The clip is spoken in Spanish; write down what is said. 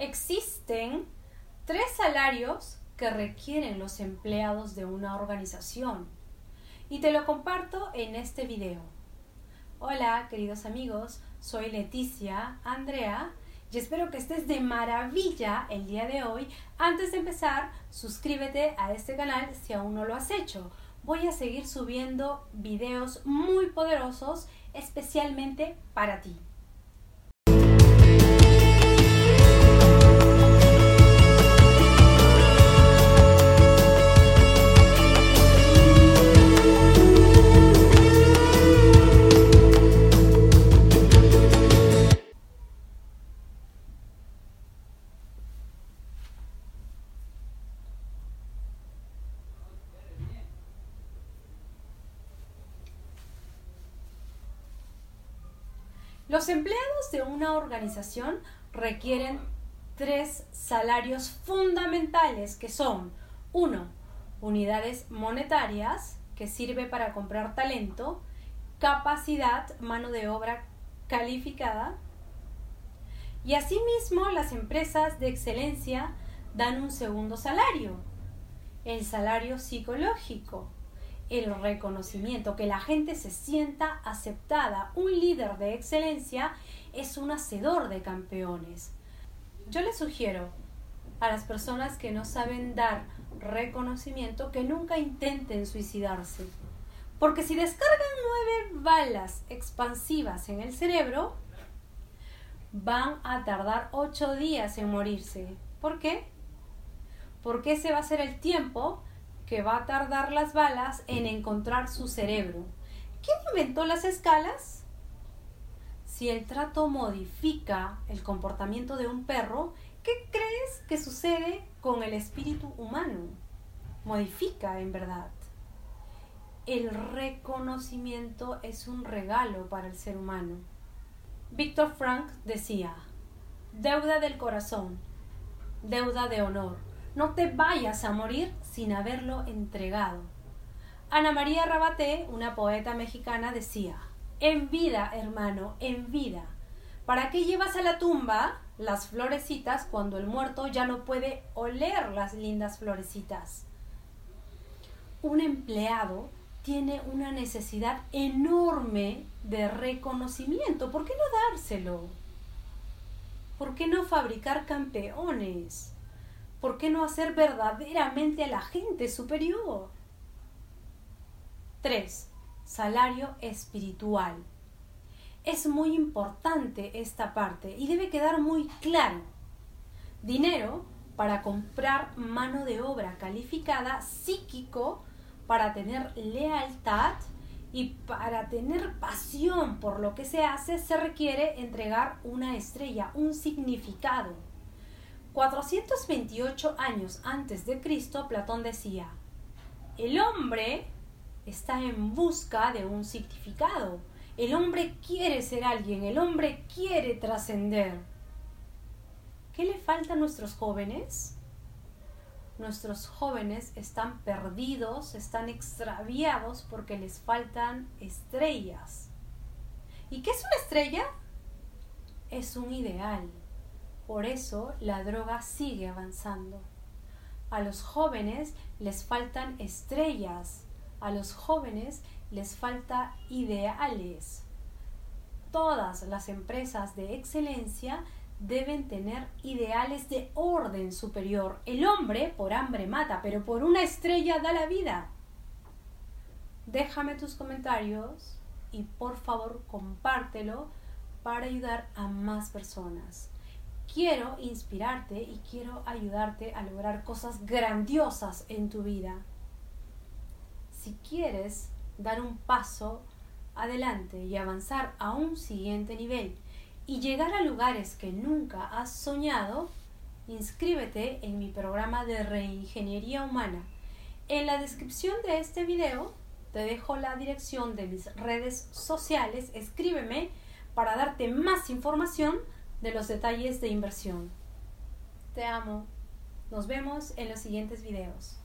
Existen tres salarios que requieren los empleados de una organización y te lo comparto en este video. Hola queridos amigos, soy Leticia Andrea y espero que estés de maravilla el día de hoy. Antes de empezar, suscríbete a este canal si aún no lo has hecho. Voy a seguir subiendo videos muy poderosos especialmente para ti. Los empleados de una organización requieren tres salarios fundamentales que son uno, Unidades monetarias, que sirve para comprar talento, capacidad, mano de obra calificada. Y asimismo las empresas de excelencia dan un segundo salario, el salario psicológico, el reconocimiento, que la gente se sienta aceptada. Un líder de excelencia es un hacedor de campeones. Yo les sugiero a las personas que no saben dar reconocimiento que nunca intenten suicidarse. Porque si descargan nueve balas expansivas en el cerebro, van a tardar ocho días en morirse. ¿Por qué? Porque ese va a ser el tiempo que va a tardar las balas en encontrar su cerebro. ¿Quién inventó las escalas? Si el trato modifica el comportamiento de un perro, ¿qué crees que sucede con el espíritu humano? Modifica en verdad. El reconocimiento es un regalo para el ser humano. Víctor Frank decía, deuda del corazón, deuda de honor no te vayas a morir sin haberlo entregado. Ana María Rabaté, una poeta mexicana, decía, en vida, hermano, en vida. ¿Para qué llevas a la tumba las florecitas cuando el muerto ya no puede oler las lindas florecitas? Un empleado tiene una necesidad enorme de reconocimiento. ¿Por qué no dárselo? ¿Por qué no fabricar campeones? ¿Por qué no hacer verdaderamente a la gente superior? 3. Salario espiritual. Es muy importante esta parte y debe quedar muy claro. Dinero para comprar mano de obra calificada, psíquico para tener lealtad y para tener pasión por lo que se hace se requiere entregar una estrella, un significado 428 años antes de Cristo, Platón decía, el hombre está en busca de un significado, el hombre quiere ser alguien, el hombre quiere trascender. ¿Qué le falta a nuestros jóvenes? Nuestros jóvenes están perdidos, están extraviados porque les faltan estrellas. ¿Y qué es una estrella? Es un ideal por eso la droga sigue avanzando. A los jóvenes les faltan estrellas, a los jóvenes les falta ideales. Todas las empresas de excelencia deben tener ideales de orden superior. El hombre por hambre mata, pero por una estrella da la vida. Déjame tus comentarios y por favor compártelo para ayudar a más personas quiero inspirarte y quiero ayudarte a lograr cosas grandiosas en tu vida. Si quieres dar un paso adelante y avanzar a un siguiente nivel y llegar a lugares que nunca has soñado, inscríbete en mi programa de reingeniería humana. En la descripción de este video te dejo la dirección de mis redes sociales, escríbeme para darte más información de los detalles de inversión. Te amo. Nos vemos en los siguientes videos.